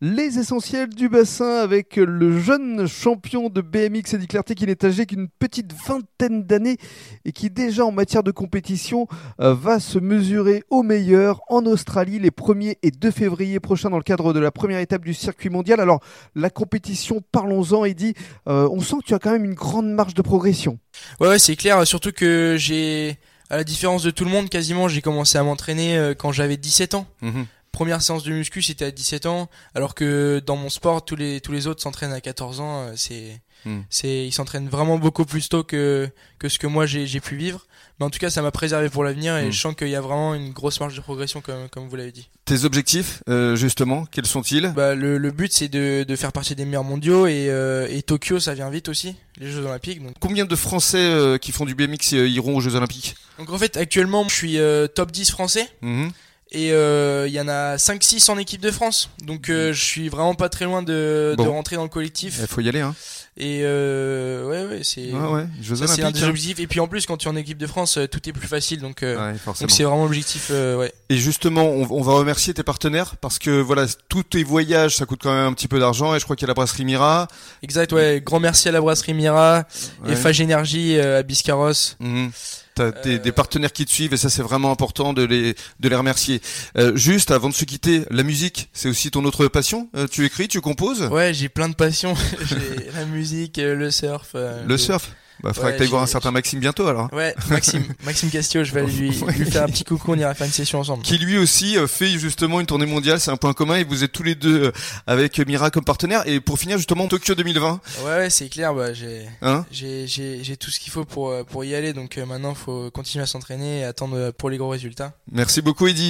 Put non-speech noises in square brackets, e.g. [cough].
Les essentiels du bassin avec le jeune champion de BMX Eddie Clarté qui n'est âgé qu'une petite vingtaine d'années et qui déjà en matière de compétition euh, va se mesurer au meilleur en Australie les 1er et 2 février prochains dans le cadre de la première étape du circuit mondial. Alors la compétition, parlons-en Eddie, euh, on sent que tu as quand même une grande marge de progression. Ouais, ouais c'est clair, surtout que j'ai, à la différence de tout le monde quasiment, j'ai commencé à m'entraîner euh, quand j'avais 17 ans. Mhm première séance de muscu c'était à 17 ans alors que dans mon sport tous les tous les autres s'entraînent à 14 ans euh, c'est hmm. c'est ils s'entraînent vraiment beaucoup plus tôt que que ce que moi j'ai j'ai pu vivre. Mais en tout cas ça m'a préservé pour l'avenir et hmm. je sens qu'il y a vraiment une grosse marge de progression comme comme vous l'avez dit. Tes objectifs euh, justement quels sont-ils? Bah le, le but c'est de de faire partie des meilleurs mondiaux et euh, et Tokyo ça vient vite aussi les Jeux Olympiques donc combien de Français qui font du BMX iront aux Jeux Olympiques? Donc en fait actuellement je suis top 10 français. Mmh et il euh, y en a 5-6 en équipe de France. Donc euh, je suis vraiment pas très loin de, de rentrer dans le collectif. Il faut y aller. Hein. Et euh, ouais, ouais, c'est ouais, c'est un des objectifs. Et puis en plus, quand tu es en équipe de France, euh, tout est plus facile. Donc donc c'est vraiment l'objectif. ouais. Et justement, on, on, va remercier tes partenaires parce que voilà, tous tes voyages, ça coûte quand même un petit peu d'argent. Et je crois qu'il y a la brasserie Mira. Exact, ouais. Grand merci à la brasserie Mira, et Fage Énergie à Biscarros. Mhm. T'as des, des, partenaires qui te suivent et ça c'est vraiment important de les de les remercier. Euh, juste avant de se quitter, la musique, c'est aussi ton autre passion. Euh, tu écris, tu composes? Ouais, j'ai plein de passions. [laughs] j'ai la musique, euh, le surf. Euh, le surf. Bah, faudrait que t'ailles voir un certain Maxime bientôt alors. Ouais, Maxime, [laughs] Maxime Castillo, je vais lui, lui faire un petit coucou, on ira faire une session ensemble. Qui lui aussi euh, fait justement une tournée mondiale, c'est un point commun et vous êtes tous les deux euh, avec Mira comme partenaire. Et pour finir justement Tokyo 2020. Ouais, ouais c'est clair, bah, j'ai, hein j'ai, j'ai, j'ai tout ce qu'il faut pour, euh, pour y aller, donc maintenant faut continuer à s'entraîner et attendre pour les gros résultats. Merci beaucoup Eddy.